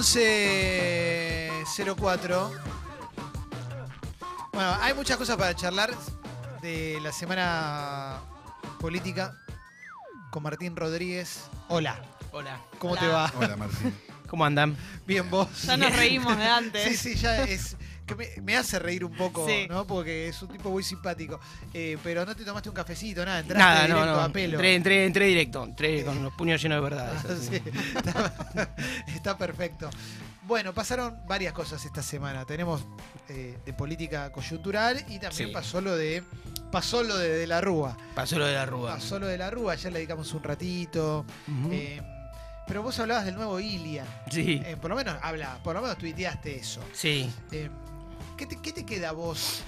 11.04. Bueno, hay muchas cosas para charlar de la semana política con Martín Rodríguez. Hola, Hola. ¿cómo Hola. te va? Hola, Martín. ¿Cómo andan? Bien, vos. Ya nos reímos de antes. Sí, sí, ya es. Que me, me hace reír un poco, Sí. ¿no? Porque es un tipo muy simpático. Eh, pero no te tomaste un cafecito, nada, entraste Nada, no, directo no. a pelo. Entré, entré, entré directo. Entré con los puños llenos de verdades. Ah, sí, está, está perfecto. Bueno, pasaron varias cosas esta semana. Tenemos eh, de política coyuntural y también Sí. pasó lo de pasó lo de, de la Rúa. Pasó lo de la Rúa. Pasó lo de la Rúa, ya le dedicamos un ratito. Eh, pero vos hablabas del nuevo Ilia. sí, Eh, por lo menos habla, por lo menos tuiteaste eso. sí. ¿Qué, te, qué te queda a vos?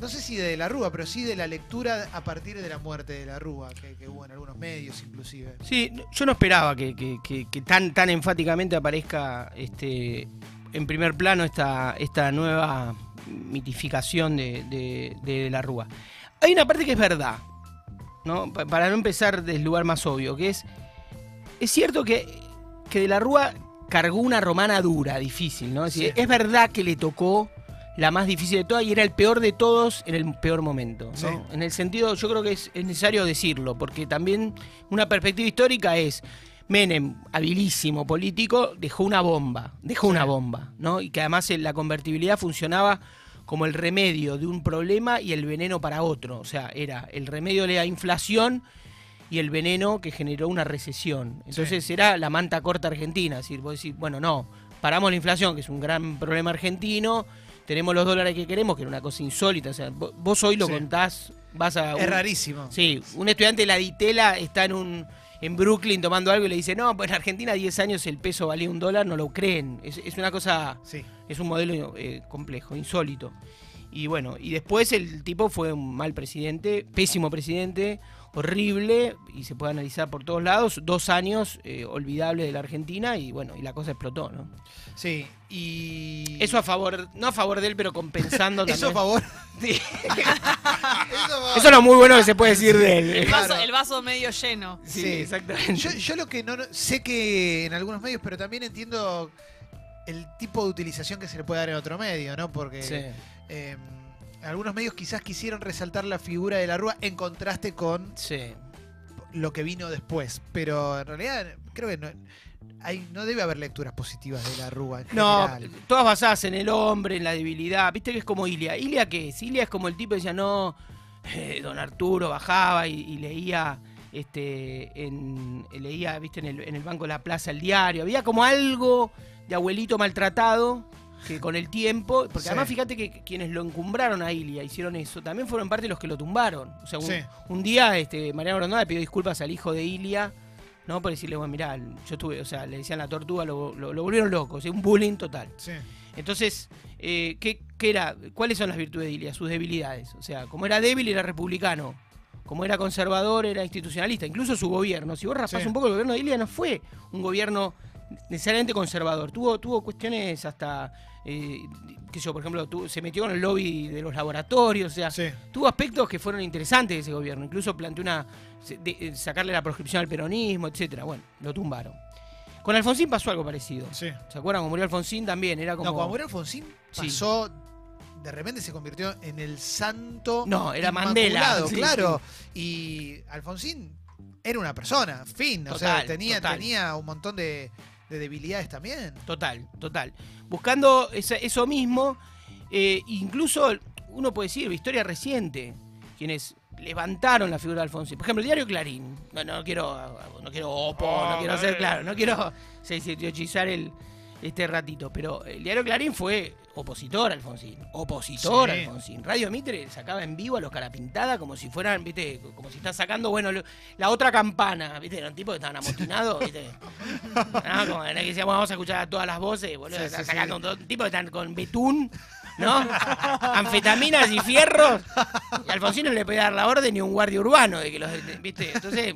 No sé si de la Rúa, pero sí de la lectura a partir de la muerte de la Rúa, que, que hubo en algunos medios inclusive. Sí, yo no esperaba que, que- que- que tan, tan enfáticamente aparezca este, en primer plano esta, esta nueva mitificación de, de- de la Rúa. Hay una parte que es verdad, ¿no? Pa- para no empezar del lugar más obvio, que es. Es cierto que, que de la Rúa cargó una romana dura, difícil, ¿no? Es, decir, Sí. es verdad que le tocó la más difícil de todas y era el peor de todos en el peor momento. En el sentido, yo creo que es, es necesario decirlo, porque también una perspectiva histórica es. Menem, habilísimo político, dejó una bomba, dejó Sí. una bomba, ¿no? Y que además la convertibilidad funcionaba como el remedio de un problema y el veneno para otro. O sea, era el remedio de la inflación y el veneno que generó una recesión. Entonces era la manta corta argentina. Es decir, vos decís, bueno, no, paramos la inflación, que es un gran problema argentino, tenemos los dólares que queremos, que era una cosa insólita. O sea, vo- vos hoy lo Sí. contás, vas a... Es un- rarísimo. Sí, un estudiante de la Ditela está en un en Brooklyn tomando algo y le dice, no, pues en Argentina 10 años el peso valía un dólar, no lo creen. Es, es una cosa Sí. es un modelo eh, complejo, insólito. Y bueno, y después el tipo fue un mal presidente, pésimo presidente, horrible, y se puede analizar por todos lados, dos años eh, olvidables de la Argentina, y bueno, y la cosa explotó, ¿no? Sí, y. Eso a favor, no a favor de él, pero compensando Eso a también. favor. Sí. Eso a favor. Eso es lo muy bueno que se puede decir de él. El vaso, Claro. el vaso medio lleno. Sí, Sí. exactamente. Yo, yo lo que no no- sé que en algunos medios, pero también entiendo el tipo de utilización que se le puede dar en otro medio, ¿no? Porque Sí. Eh, algunos medios quizás quisieron resaltar la figura de la Rúa en contraste con Sí. lo que vino después. Pero en realidad creo que no, hay, no debe haber lecturas positivas de la Rúa en No, general. todas basadas en el hombre, en la debilidad. Viste que es como Ilia. ¿Ilia qué es? Ilia es como el tipo que decía, no, eh, don Arturo bajaba y, y leía, este, en, leía, viste, en el, en el banco de la plaza el diario. Había como algo de abuelito maltratado que con el tiempo, porque Sí. además fíjate que quienes lo encumbraron a Ilia, hicieron eso, también fueron parte de los que lo tumbaron. O sea, un, Sí. un día este, Mariano Grondona le pidió disculpas al hijo de Ilia, ¿no? Por decirle, bueno, mirá, yo estuve, o sea, le decían la tortuga, lo, lo- lo volvieron loco, o sea, un bullying total. Sí. Entonces, eh, ¿qué, qué era? ¿cuáles son las virtudes de Ilia? Sus debilidades. O sea, como era débil, era republicano. Como era conservador, era institucionalista. Incluso su gobierno. Si vos raspás un poco, el gobierno de Ilia no fue un gobierno necesariamente conservador. Tuvo, tuvo cuestiones hasta, eh, qué sé yo, por ejemplo, se metió con el lobby de los laboratorios. O sea, Sí. tuvo aspectos que fueron interesantes de ese gobierno. Incluso planteó una de- eh, sacarle la proscripción al peronismo, etcétera. Bueno, lo tumbaron. Con Alfonsín pasó algo parecido. Sí. ¿Se acuerdan? Cuando murió Alfonsín también era como. No, cuando murió Alfonsín Sí. pasó. De repente se convirtió en el santo. No, era Mandela, sí, claro. Y Alfonsín era una persona, fin. o sea, tenía, total. tenía un montón de, de debilidades también. Total, total. Buscando esa- eso mismo, eh, incluso uno puede decir, historia reciente, quienes levantaron la figura de Alfonsín. Por ejemplo, el diario Clarín. No, no quiero, no quiero opo, Oh, no quiero hacer, eh. claro, no quiero sí, teorizar el, este ratito, pero el diario Clarín fue opositor a Alfonsín, opositor Sí. a Alfonsín. Radio Mitre sacaba en vivo a los Carapintada como si fueran, viste, como si está sacando, bueno, lo- la otra campana, viste, eran tipos que estaban amotinados, viste. Ah, como que decíamos, vamos a escuchar a todas las voces, boludo, Sí, están sí, sacando todo- tipos que están con betún, ¿no? Anfetaminas y fierros. Y Alfonsín no le podía dar la orden ni un guardia urbano de que los, viste, entonces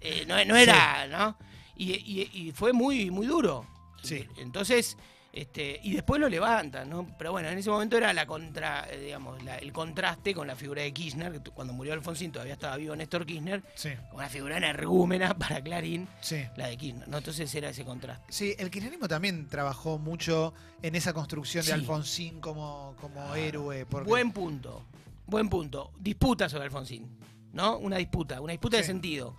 eh, no, no era, ¿no? Y, y- y fue muy, muy duro. Sí. Entonces, Este, y después lo levantan, ¿no? Pero bueno, en ese momento era la contra, eh, digamos, la- el contraste con la figura de Kirchner, que cuando murió Alfonsín todavía estaba vivo Néstor Kirchner, Sí, una figura energúmena para Clarín, sí. la de Kirchner, ¿no? Entonces era ese contraste. Sí, el kirchnerismo también trabajó mucho en esa construcción Sí. de Alfonsín como, como héroe. Porque, Buen punto, buen punto. Disputa sobre Alfonsín, ¿no? Una disputa, una disputa de sentido.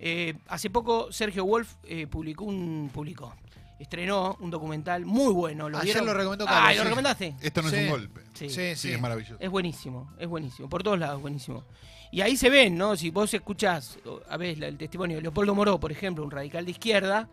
Eh, hace poco Sergio Wolf eh, publicó un publicó, estrenó un documental muy bueno. ¿Lo Ayer vieron? lo recomendó Ah, Carlos, ¿lo sí. recomendaste? Esto no Sí. es un golpe. Sí. Sí, Sí, sí. es maravilloso. Es buenísimo, es buenísimo. Por todos lados, buenísimo. Y ahí se ven, ¿no? Si vos escuchás, a ver, el testimonio de Leopoldo Moró, por ejemplo, un radical de izquierda,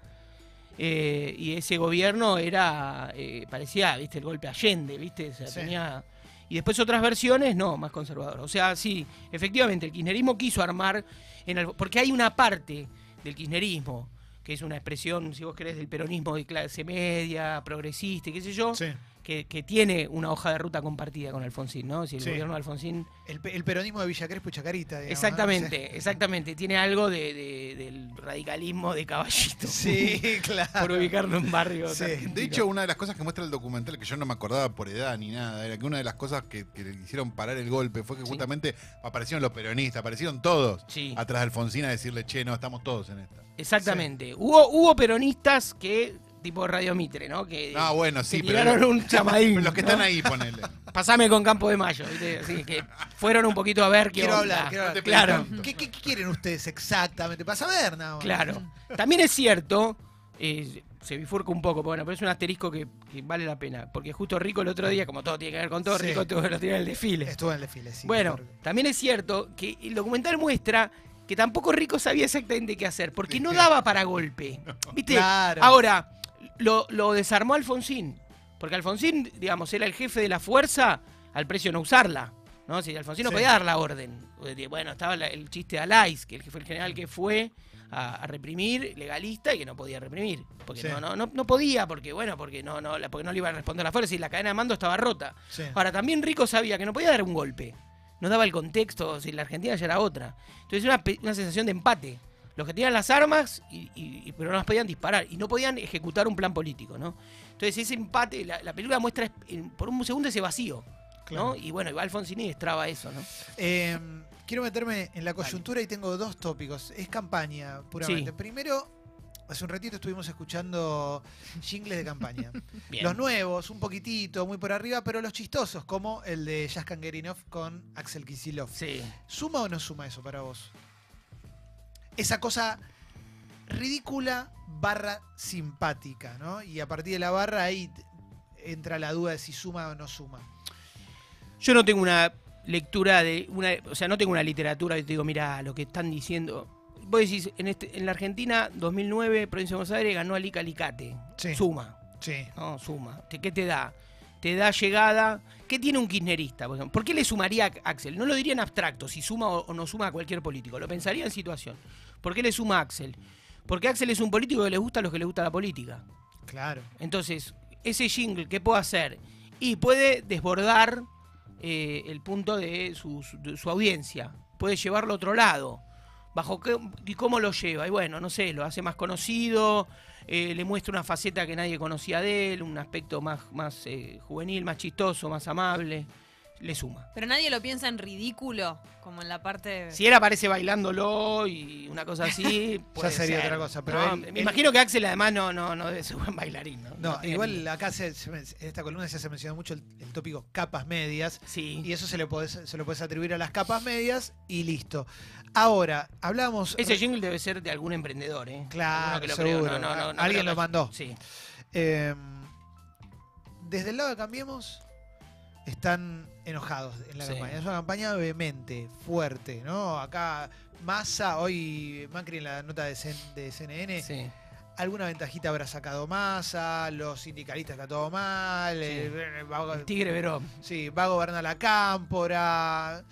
eh, y ese gobierno era, eh, parecía, viste, el golpe Allende, viste, o sea, Sí. tenía... Y después otras versiones, no, más conservador. O sea, sí, efectivamente, el kirchnerismo quiso armar, en algo- porque hay una parte del kirchnerismo, que es una expresión, si vos querés, del peronismo de clase media, progresista, y qué sé yo, Sí. Que, que tiene una hoja de ruta compartida con Alfonsín, ¿no? Si el Sí. gobierno de Alfonsín. El, el peronismo de Villa Crespo y Chacarita. digamos, ¿no? exactamente, exactamente. Tiene algo de, de- del radicalismo de caballito. Sí, claro. Por ubicarlo en barrios. Sí. argentinos. De hecho, una de las cosas que muestra el documental, que yo no me acordaba por edad ni nada, era que una de las cosas que, que le hicieron parar el golpe fue que Sí. justamente aparecieron los peronistas, aparecieron todos Sí. atrás de Alfonsín a decirle, che, no, estamos todos en esta. Exactamente. Hubo, hubo peronistas que, tipo Radio Mitre, ¿no? Que, Ah, bueno, que sí, pero tiraron un chamadín. los que ¿no? están ahí, ponele. Pasame con Campo de Mayo, ¿viste? Así que fueron un poquito a ver qué Quiero onda. hablar, quiero hablar. Claro. ¿Qué, qué- qué quieren ustedes exactamente? Para saber nada más. Claro. También es cierto, eh, se bifurca un poco, pero bueno, pero es un asterisco que, que vale la pena. Porque justo Rico el otro día, como todo tiene que ver con todo, Sí. Rico que lo tirar en el desfile. Estuvo en el desfile, sí. bueno, también es cierto que el documental muestra que tampoco Rico sabía exactamente qué hacer, porque no daba para golpe. ¿Viste? Claro. Ahora, lo, lo desarmó Alfonsín. Porque Alfonsín, digamos, era el jefe de la fuerza al precio de no usarla. ¿no? Si Alfonsín no podía dar la orden. Bueno, estaba el chiste de Alais, que fue el general que fue a, a reprimir, legalista, y que no podía reprimir. Porque Sí. no, no, no, no podía, porque bueno, porque no, no, porque no le iba a responder la fuerza y la cadena de mando estaba rota. Sí. Ahora, también Rico sabía que no podía dar un golpe. No daba el contexto, si la Argentina ya era otra. Entonces una, una sensación de empate. Los que tenían las armas, y, pero no las podían disparar. Y no podían ejecutar un plan político, ¿no? Entonces ese empate, la, la película muestra en- por un segundo ese vacío. Claro. ¿no? Y bueno, y Alfonsín y destraba eso, ¿no? Eh, quiero meterme en la coyuntura y tengo dos tópicos. Es campaña, puramente. Sí. Primero, hace un ratito estuvimos escuchando jingles de campaña. Bien. Los nuevos, un poquitito, muy por arriba, pero los chistosos, como el de Jaskan Gerinov con Axel Kisilov. Sí. ¿Suma o no suma eso para vos? Esa cosa ridícula barra simpática, ¿no? Y a partir de la barra ahí entra la duda de si suma o no suma. Yo no tengo una lectura de una, o sea, no tengo una literatura que te digo, mira, lo que están diciendo. Vos decís, en, este, en la Argentina, 2009, Provincia de Buenos Aires ganó Alica Alicate. Sí. Suma. Sí. No, suma. ¿Te- ¿Qué te da? Te da llegada. ¿Qué tiene un kirchnerista? Por, qué le sumaría a Axel? No lo diría en abstracto, si suma o, no suma a cualquier político. Lo pensaría en situación. ¿Por qué le suma a Axel? Porque Axel es un político que le gusta a los que le gusta la política. Claro. Entonces, ese jingle, ¿qué puede hacer? Y puede desbordar eh, el punto de su- de su audiencia. Puede llevarlo a otro lado. ¿Bajo qué, ¿Y cómo lo lleva? Y bueno, no sé, lo hace más conocido, eh, le muestra una faceta que nadie conocía de él, un aspecto más, más eh, juvenil, más chistoso, más amable. Le suma. Pero nadie lo piensa en ridículo, como en la parte. Si él aparece bailándolo y una cosa así, puede sería ser, otra cosa, pero ¿no? él- me él- imagino que Axel además no, no, no debe ser buen bailarín. No, igual ni- acá se, en esta columna ya se mencionó mucho el, el tópico capas medias. Sí. Y eso se, le podés- se lo puedes atribuir a las capas medias y listo. Ahora, hablamos. Ese jingle debe ser de algún emprendedor, ¿eh? Claro, que lo seguro. No, no, no, Alguien lo mandó. Sí. Eh, desde el lado de Cambiemos están enojados en la Sí. campaña. Es una campaña vehemente, fuerte, ¿no? Acá Massa, hoy Macri en la nota de, CN de CNN, sí. alguna ventajita habrá sacado Massa, los sindicalistas que todo mal, Sí. eh, va, El Tigre Verón. sí, va a gobernar la cámpora.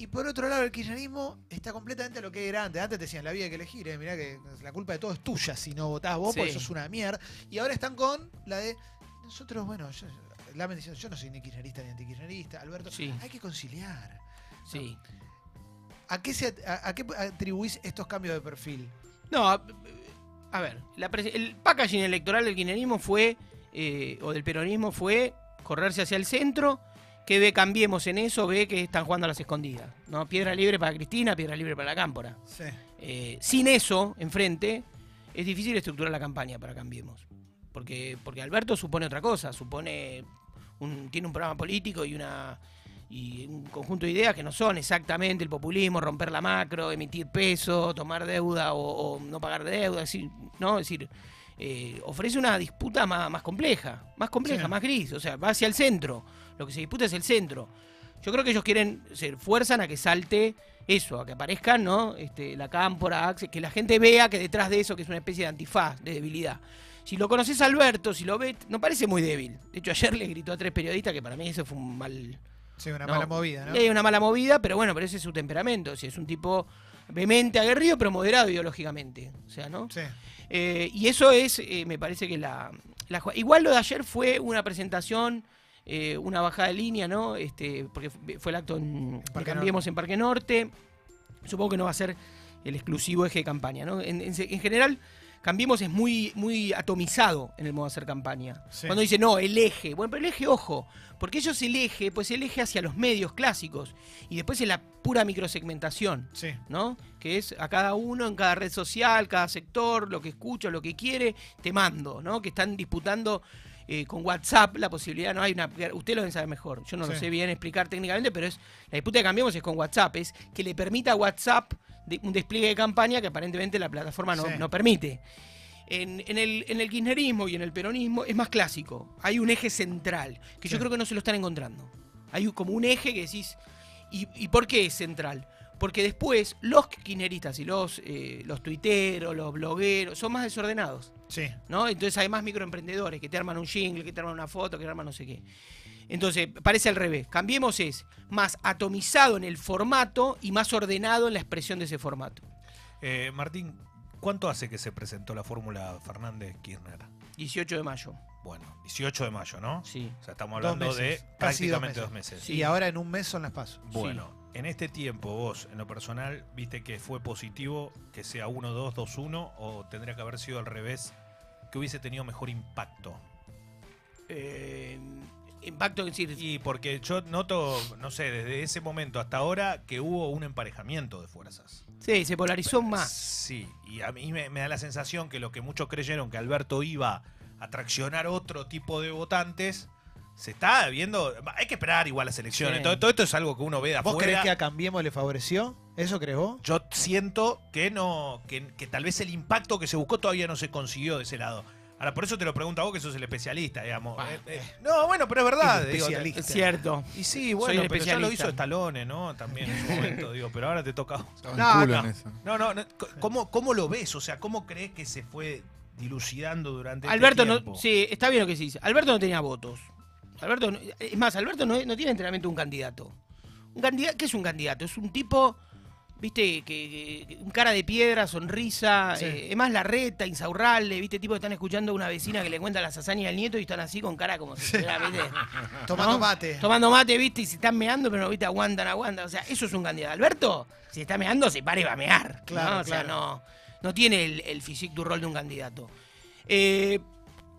Y por otro lado, el kirchnerismo está completamente a lo que era antes. Antes te decían, la vida hay que elegir, eh, mirá que la culpa de todo es tuya si no votás vos, porque Sí. sos una mierda. Y ahora están con la de, nosotros, bueno, yo, la diciendo, yo no soy ni kirchnerista ni antikirchnerista, Alberto, Sí. hay que conciliar. Sí. ¿A qué, se, a, a qué atribuís estos cambios de perfil? No, a, a ver, la el packaging electoral del kirchnerismo fue eh, o del peronismo fue correrse hacia el centro, que ve cambiemos en eso, ve que están jugando a las escondidas. ¿no? Piedra libre para Cristina, piedra libre para la Cámpora. Sí. Eh, sin eso enfrente, es difícil estructurar la campaña para Cambiemos. Porque, porque Alberto supone otra cosa, supone un, tiene un programa político y una y un conjunto de ideas que no son exactamente el populismo, romper la macro, emitir peso, tomar deuda o, o no pagar deuda, es decir, ¿no? Es decir, eh, ofrece una disputa más, más compleja, más compleja, Sí. más gris, o sea, va hacia el centro. Lo que se disputa es el centro. Yo creo que ellos quieren, se fuerzan a que salte eso, a que aparezcan, ¿no? Este, la cámpora, que la gente vea que detrás de eso, que es una especie de antifaz, de debilidad. Si lo conoces a Alberto, si lo ves, no parece muy débil. De hecho, ayer le gritó a tres periodistas que para mí eso fue un mal, Sí, una No. mala movida, ¿no? es una mala movida, pero bueno, pero ese es su temperamento. Si es un tipo vehemente, aguerrido, pero moderado ideológicamente. O sea, ¿no? Sí. Eh, y eso es, eh, me parece que la, Igual lo de ayer fue una presentación, eh, una bajada de línea, ¿no? Este, porque fue el acto en, Cambiemos en Parque Norte. Supongo que no va a ser el exclusivo eje de campaña, ¿no? En, en- en general, Cambiemos es muy, muy atomizado en el modo de hacer campaña. Sí. Cuando dice, no, el eje. Bueno, pero el eje, ojo, porque ellos el eje, pues el eje hacia los medios clásicos. Y después es la pura microsegmentación. Sí. ¿no? Que es a cada uno en cada red social, cada sector, lo que escucha, lo que quiere, te mando, ¿no? Que están disputando eh, con WhatsApp la posibilidad, no hay una. Usted lo debe saber mejor. Yo no lo sé bien explicar técnicamente, pero es la disputa que cambiamos es con WhatsApp, es que le permita a WhatsApp de- un despliegue de campaña que aparentemente la plataforma no, Sí. no permite. En, en el, en el kirchnerismo y en el peronismo es más clásico. Hay un eje central, que yo creo que no se lo están encontrando. Hay como un eje que decís, ¿y, y por qué es central? Porque después los kirchneristas y los, eh, los tuiteros, los blogueros, son más desordenados. Sí. ¿no? Entonces hay más microemprendedores que te arman un jingle, que te arman una foto, que te arman no sé qué. Entonces, parece al revés. Cambiemos es más atomizado en el formato y más ordenado en la expresión de ese formato. Eh, Martín, ¿cuánto hace que se presentó la fórmula Fernández-Kirchner? 18 de mayo. Bueno, 18 de mayo, ¿no? Sí. O sea, estamos hablando de casi dos prácticamente meses. dos meses. Sí. Y ahora en un mes son las pasos. Bueno, en este tiempo vos, en lo personal, viste que fue positivo que sea 1-2, 2-1 o tendría que haber sido al revés, que hubiese tenido mejor impacto. Eh, impacto, es decir, Y porque yo noto, no sé, desde ese momento hasta ahora que hubo un emparejamiento de fuerzas. sí, se polarizó más. Sí, y a mí me, me da la sensación que lo que muchos creyeron que Alberto iba a traccionar otro tipo de votantes, se está viendo. Hay que esperar igual las elecciones. Sí. Todo, todo esto es algo que uno ve de ¿Vos creés afuera. que a Cambiemos le favoreció? ¿Eso crees vos? Yo siento que no, que, que tal vez el impacto que se buscó todavía no se consiguió de ese lado. Ahora, por eso te lo pregunto a vos que sos el especialista, digamos. Bah, Eh, eh, no, bueno, pero es verdad. el digo. Es cierto. y sí, bueno, el pero ya lo hizo Stallone, ¿no? También en su momento, digo, pero ahora te toca. No, culo no. en eso. No, no, no, ¿cómo, ¿cómo lo ves? O sea, ¿cómo crees que se fue dilucidando durante este Alberto tiempo? no. Sí, está bien lo que se dice. Alberto no tenía votos. Alberto, es más, Alberto no, no tiene entrenamiento un candidato. Un candidato, ¿qué es un candidato? Es un tipo, viste, que, que- un cara de piedra, sonrisa, Sí. eh, es más la reta, insaurrable, viste, tipo que están escuchando a una vecina que le cuenta las hazañas al nieto y están así con cara como si estuviera, viste, Tomando ¿no? mate. Tomando mate, viste, y se están meando, pero no, viste, aguantan, aguantan. O sea, eso es un candidato. Alberto, si está meando, se para y va a mear. Claro, ¿no? O sea, no, no tiene el, el physique du rol de un candidato. Eh,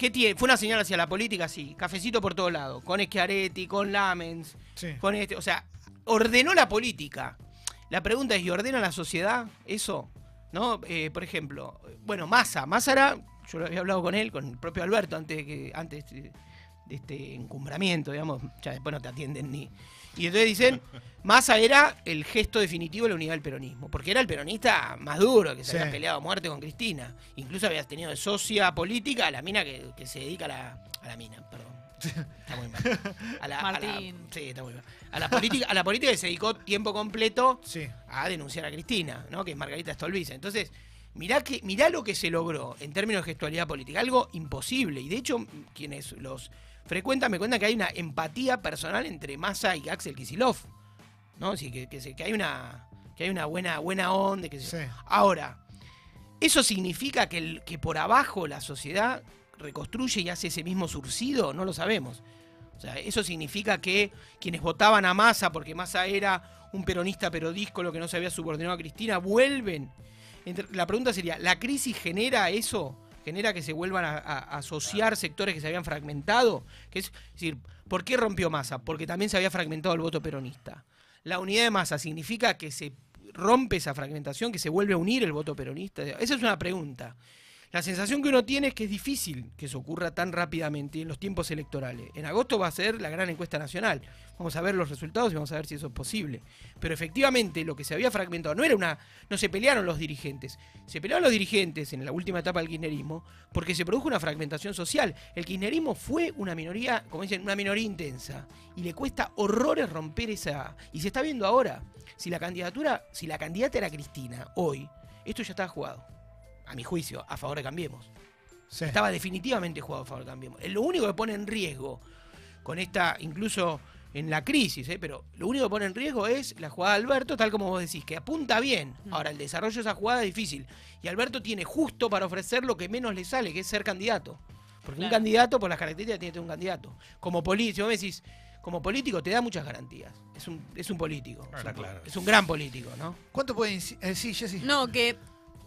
¿Qué tiene? ¿Fue una señal hacia la política? Sí. Cafecito por todos lados. Con Schiaretti, con Lamens, Sí. con este. O sea, ordenó la política. La pregunta es: ¿y ordena la sociedad eso? ¿No? Eh, por ejemplo, bueno, Massa. Massa era. Yo lo había hablado con él, con el propio Alberto, antes de que. Antes de, de este encumbramiento, digamos. Ya después no te atienden ni. Y entonces dicen, Massa era el gesto definitivo de la unidad del peronismo, porque era el peronista más duro, que se Sí. había peleado a muerte con Cristina. Incluso había tenido de socia política a la mina que, que se dedica a la, a la mina, perdón. Está muy mal. A la, a la- Martín. sí, está muy mal. A la, política, a la política que se dedicó tiempo completo Sí. a denunciar a Cristina, ¿no? Que es Margarita Stolbizer. Entonces, mirá, que, mirá lo que se logró en términos de gestualidad política, algo imposible. Y de hecho, quienes los frecuentan me cuentan que hay una empatía personal entre Massa y Axel Kisilov. ¿No? Sí, que, que, se- que hay una. Que hay una buena, buena onda. Que Sí. Ahora, ¿eso significa que, el, que por abajo la sociedad reconstruye y hace ese mismo surcido? No lo sabemos. O sea, eso significa que quienes votaban a Massa porque Massa era un peronista pero díscolo que no se había subordinado a Cristina, vuelven. Entre- La pregunta sería, ¿la crisis genera eso? Genera que se vuelvan a, asociar sectores que se habían fragmentado. Que es, es decir, ¿por qué rompió masa? Porque también se había fragmentado el voto peronista. La unidad de masa significa que se rompe esa fragmentación, que se vuelve a unir el voto peronista. Esa es una pregunta. La sensación que uno tiene es que es difícil que eso ocurra tan rápidamente en los tiempos electorales. En agosto va a ser la gran encuesta nacional. Vamos a ver los resultados y vamos a ver si eso es posible. Pero efectivamente lo que se había fragmentado no era una. no se pelearon los dirigentes. Se pelearon los dirigentes en la última etapa del kirchnerismo porque se produjo una fragmentación social. El kirchnerismo fue una minoría, como dicen, una minoría intensa. Y le cuesta horrores romper esa. Y se está viendo ahora. Si la candidatura, si la candidata era Cristina hoy, esto ya estaba jugado. A mi juicio, a favor de Cambiemos. Sí. Estaba definitivamente jugado a favor de Cambiemos. Eh, Lo único que pone en riesgo con esta, incluso en la crisis, ¿eh? pero lo único que pone en riesgo es la jugada de Alberto, tal como vos decís, que apunta bien. Ahora, el desarrollo de esa jugada es difícil. Y Alberto tiene justo para ofrecer lo que menos le sale, que es ser candidato. Porque un candidato, por las características, tiene que tener un candidato. Como político, me decís, como político te da muchas garantías. Es un, es un político. Es, un, claro. es un gran político, ¿no? ¿Cuánto puede eh, sí, Jessy. No, que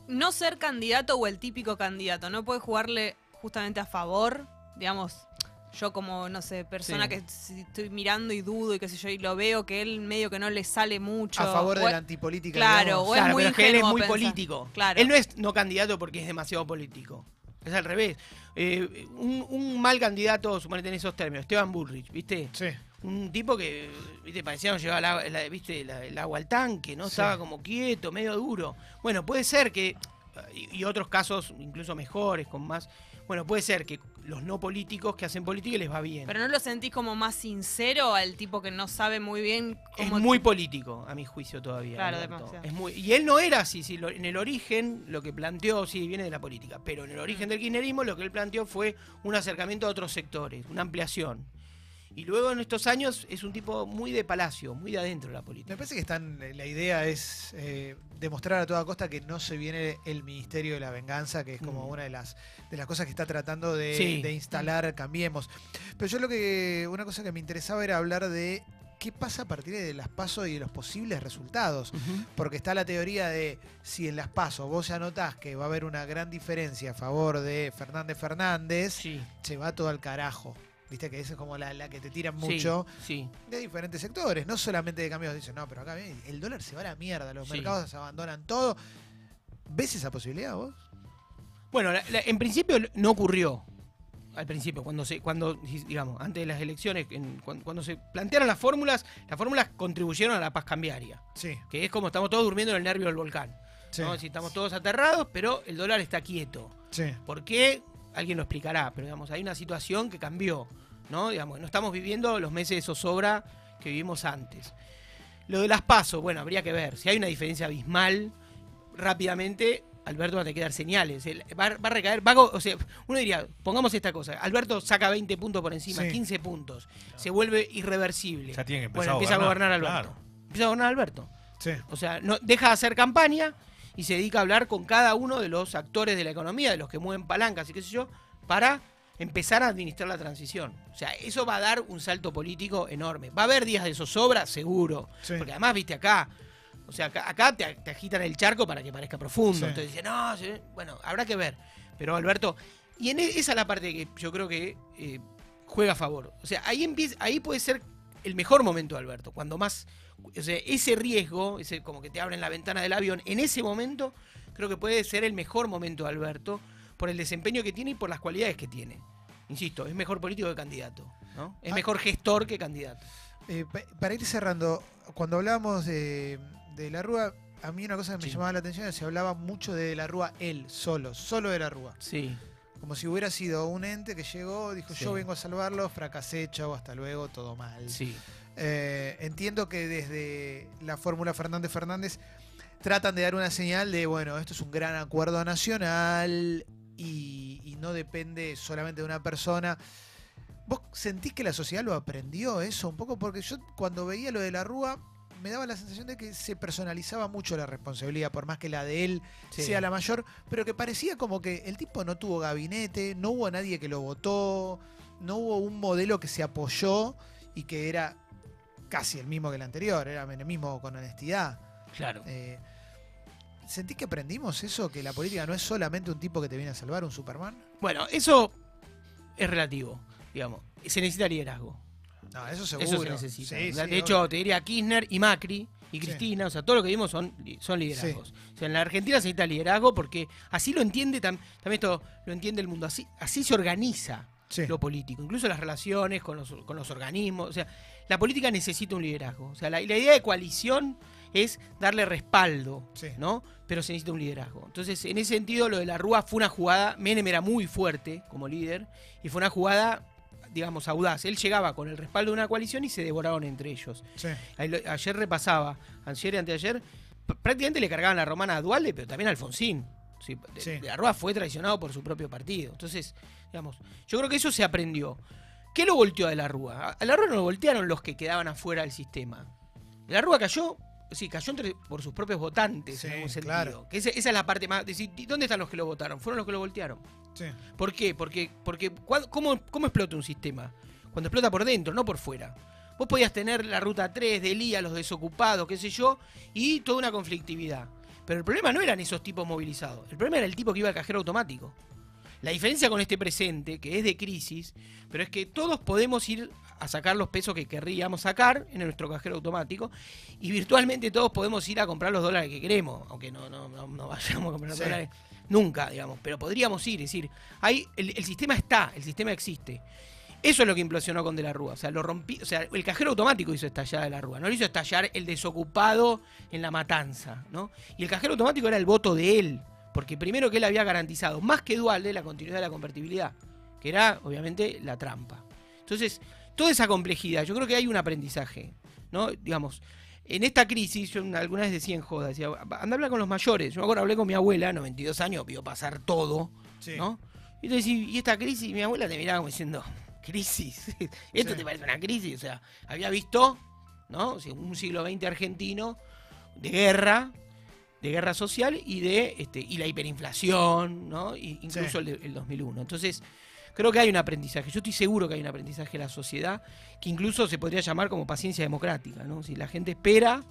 no ser candidato o el típico candidato, no puede jugarle justamente a favor, digamos, yo como, no sé, persona Sí. que si estoy mirando y dudo y qué sé yo, y lo veo que él medio que no le sale mucho. a favor de o la es- antipolítica. Claro, digamos. o es Claro, muy pero que él es muy pensar. político. Claro. Él no es no candidato porque es demasiado político. Es al revés. Eh, un, un mal candidato, suponete en esos términos, Esteban Bullrich, ¿viste? Sí. Un tipo que, viste, parecía no llevaba el agua, la- viste, la- el agua al tanque, ¿no? Sí. Estaba como quieto, medio duro. Bueno, puede ser que, y, y otros casos incluso mejores, con más... Bueno, puede ser que los no políticos que hacen política les va bien. Pero no lo sentís como más sincero al tipo que no sabe muy bien Es cómo. muy político, a mi juicio todavía. Claro, demasiado. Es muy, y él no era así, sí, lo- en el origen lo que planteó, sí, viene de la política, pero en el Mm. origen del kirchnerismo lo que él planteó fue un acercamiento a otros sectores, una ampliación. Y luego en estos años es un tipo muy de palacio, muy de adentro de la Me política. parece que están, la idea es eh, demostrar a toda costa que no se viene el Ministerio de la Venganza, que es como Mm. una de las, de las cosas que está tratando de, Sí. de instalar, cambiemos. Pero yo lo que, una cosa que me interesaba era hablar de qué pasa a partir de las pasos y de los posibles resultados. Porque está la teoría de si en las pasos vos ya notás que va a haber una gran diferencia a favor de Fernández Fernández, Sí, se va todo al carajo. Viste que esa es como la, la que te tiran mucho Sí, de diferentes sectores, no solamente de cambios. Dicen, no, pero acá el dólar se va a la mierda, los Sí. mercados se abandonan todo. ¿Ves esa posibilidad vos? Bueno, la- la- en principio no ocurrió. Al principio, cuando se, cuando, digamos, antes de las elecciones, en- cuando, cuando se plantearon las fórmulas, las fórmulas contribuyeron a la paz cambiaria, Sí, que es como estamos todos durmiendo en el nervio del volcán. sí, ¿no? Si estamos todos aterrados, pero el dólar está quieto. sí. ¿Por qué? Alguien lo explicará, pero digamos, hay una situación que cambió, ¿no? Digamos, no estamos viviendo los meses de zozobra que vivimos antes. Lo de las pasos, bueno, habría que ver. Si hay una diferencia abismal, rápidamente Alberto va a tener que dar señales. Va, va a recaer, va a o sea, uno diría, pongamos esta cosa, Alberto saca 20 puntos por encima, Sí. 15 puntos, se vuelve irreversible. Ya tiene que empezar bueno, a empieza a gobernar gobernar, Alberto. claro. Empieza a gobernar Alberto. sí. O sea, no, deja de hacer campaña y se dedica a hablar con cada uno de los actores de la economía, de los que mueven palancas y qué sé yo, para empezar a administrar la transición. O sea, eso va a dar un salto político enorme. Va a haber días de zozobra, seguro. Sí. Porque además, viste, acá, o sea, acá, acá te, te agitan el charco para que parezca profundo. Sí. Entonces dicen, no, sí, bueno, habrá que ver. Pero Alberto, y en e- esa es la parte que yo creo que eh, juega a favor. O sea, ahí empieza, ahí puede ser el mejor momento de Alberto, cuando más, o sea, ese riesgo, ese como que te abren la ventana del avión, en ese momento creo que puede ser el mejor momento de Alberto por el desempeño que tiene y por las cualidades que tiene. Insisto, es mejor político que candidato, ¿no? Es Ah. mejor gestor que candidato. Eh, pa- para ir cerrando, cuando hablábamos de, de la Rúa, a mí una cosa que me Sí. llamaba la atención es que se hablaba mucho de la Rúa él, solo, solo de la Rúa. Sí. Como si hubiera sido un ente que llegó, dijo Sí. yo vengo a salvarlo, fracasé, chau, hasta luego, todo mal. Sí. Eh, entiendo que desde la fórmula Fernández Fernández tratan de dar una señal de, bueno, esto es un gran acuerdo nacional y, y no depende solamente de una persona. ¿Vos sentís que la sociedad lo aprendió eso un poco? Porque yo cuando veía lo de la Rúa me daba la sensación de que se personalizaba mucho la responsabilidad, por más que la de él Sí. sea la mayor, pero que parecía como que el tipo no tuvo gabinete, no hubo nadie que lo votó, no hubo un modelo que se apoyó y que era casi el mismo que el anterior, era el mismo con honestidad. Claro. Eh, ¿Sentís que aprendimos eso? Que la política no es solamente un tipo que te viene a salvar, un Superman. Bueno, eso es relativo, digamos. Se necesita liderazgo. No, eso seguro. Eso se necesita. Sí, de sí, hecho, obvio. te diría Kirchner y Macri y Sí. Cristina, o sea, todo lo que vimos son, son liderazgos. O sea, en la Argentina se necesita liderazgo porque así lo entiende, tam- también esto lo entiende el mundo, así, así se organiza Sí. lo político, incluso las relaciones con los, con los organismos. O sea, la política necesita un liderazgo. O sea, la, la idea de coalición es darle respaldo, Sí. ¿no? Pero se necesita un liderazgo. Entonces, en ese sentido, lo de la Rúa fue una jugada, Menem era muy fuerte como líder, y fue una jugada, digamos, audaz. Él llegaba con el respaldo de una coalición y se devoraron entre ellos. Sí. Ayer repasaba, ayer y anteayer, prácticamente le cargaban la romana a Dualde, pero también a Alfonsín. Sí, de- Sí. de la Rúa fue traicionado por su propio partido. Entonces, digamos, yo creo que eso se aprendió. ¿Qué lo volteó de la Rúa? A- A la Rúa no lo voltearon los que quedaban afuera del sistema. La Rúa cayó, sí, cayó entre- por sus propios votantes, Sí, en algún sentido. claro. Que ese- esa es la parte más. Decir, ¿y ¿Dónde están los que lo votaron? Fueron los que lo voltearon. Sí. ¿Por qué? Porque, porque ¿cómo, ¿cómo explota un sistema? Cuando explota por dentro, no por fuera. Vos podías tener la ruta 3 de Lía, los desocupados, qué sé yo, y toda una conflictividad. Pero el problema no eran esos tipos movilizados. El problema era el tipo que iba al cajero automático. La diferencia con este presente, que es de crisis, pero es que todos podemos ir a sacar los pesos que querríamos sacar en nuestro cajero automático y virtualmente todos podemos ir a comprar los dólares que queremos, aunque no, no, no, no vayamos a comprar Sí. dólares nunca, digamos, pero podríamos ir, es decir, hay, el, el sistema está, el sistema existe. Eso es lo que implosionó con De la Rúa. O sea, lo rompí, o sea, el cajero automático hizo estallar De la Rúa, no lo hizo estallar el desocupado en la matanza, ¿no? Y el cajero automático era el voto de él, porque primero que él había garantizado, más que Dualde, la continuidad de la convertibilidad, que era, obviamente, la trampa. Entonces, toda esa complejidad, yo creo que hay un aprendizaje, ¿no? Digamos, en esta crisis, yo alguna vez decía en joda, decía, anda a hablar con los mayores. Yo me acuerdo, hablé con mi abuela, 92 años, vio pasar todo, Sí. ¿no? Y entonces, y y esta crisis, mi abuela te miraba como diciendo, crisis, esto Sí. te parece una crisis, o sea, había visto, ¿no? O sea, un siglo XX argentino de guerra, de guerra social y de este y la hiperinflación, ¿no? Y incluso Sí. el, de- el 2001. Entonces, creo que hay un aprendizaje. Yo estoy seguro que hay un aprendizaje en la sociedad que incluso se podría llamar como paciencia democrática, ¿no? Si la gente espera,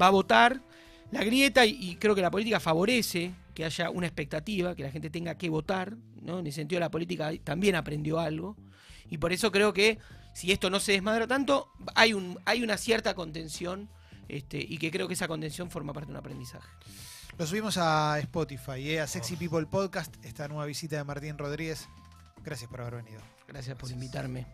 va a votar, la grieta y, y creo que la política favorece que haya una expectativa, que la gente tenga que votar, ¿no? En ese sentido la política también aprendió algo y por eso creo que si esto no se desmadra tanto, hay un hay una cierta contención este, y que creo que esa contención forma parte de un aprendizaje. Lo subimos a Spotify, eh, a Sexy People Podcast, esta nueva visita de Martín Rodríguez. Gracias por haber venido. Gracias por invitarme.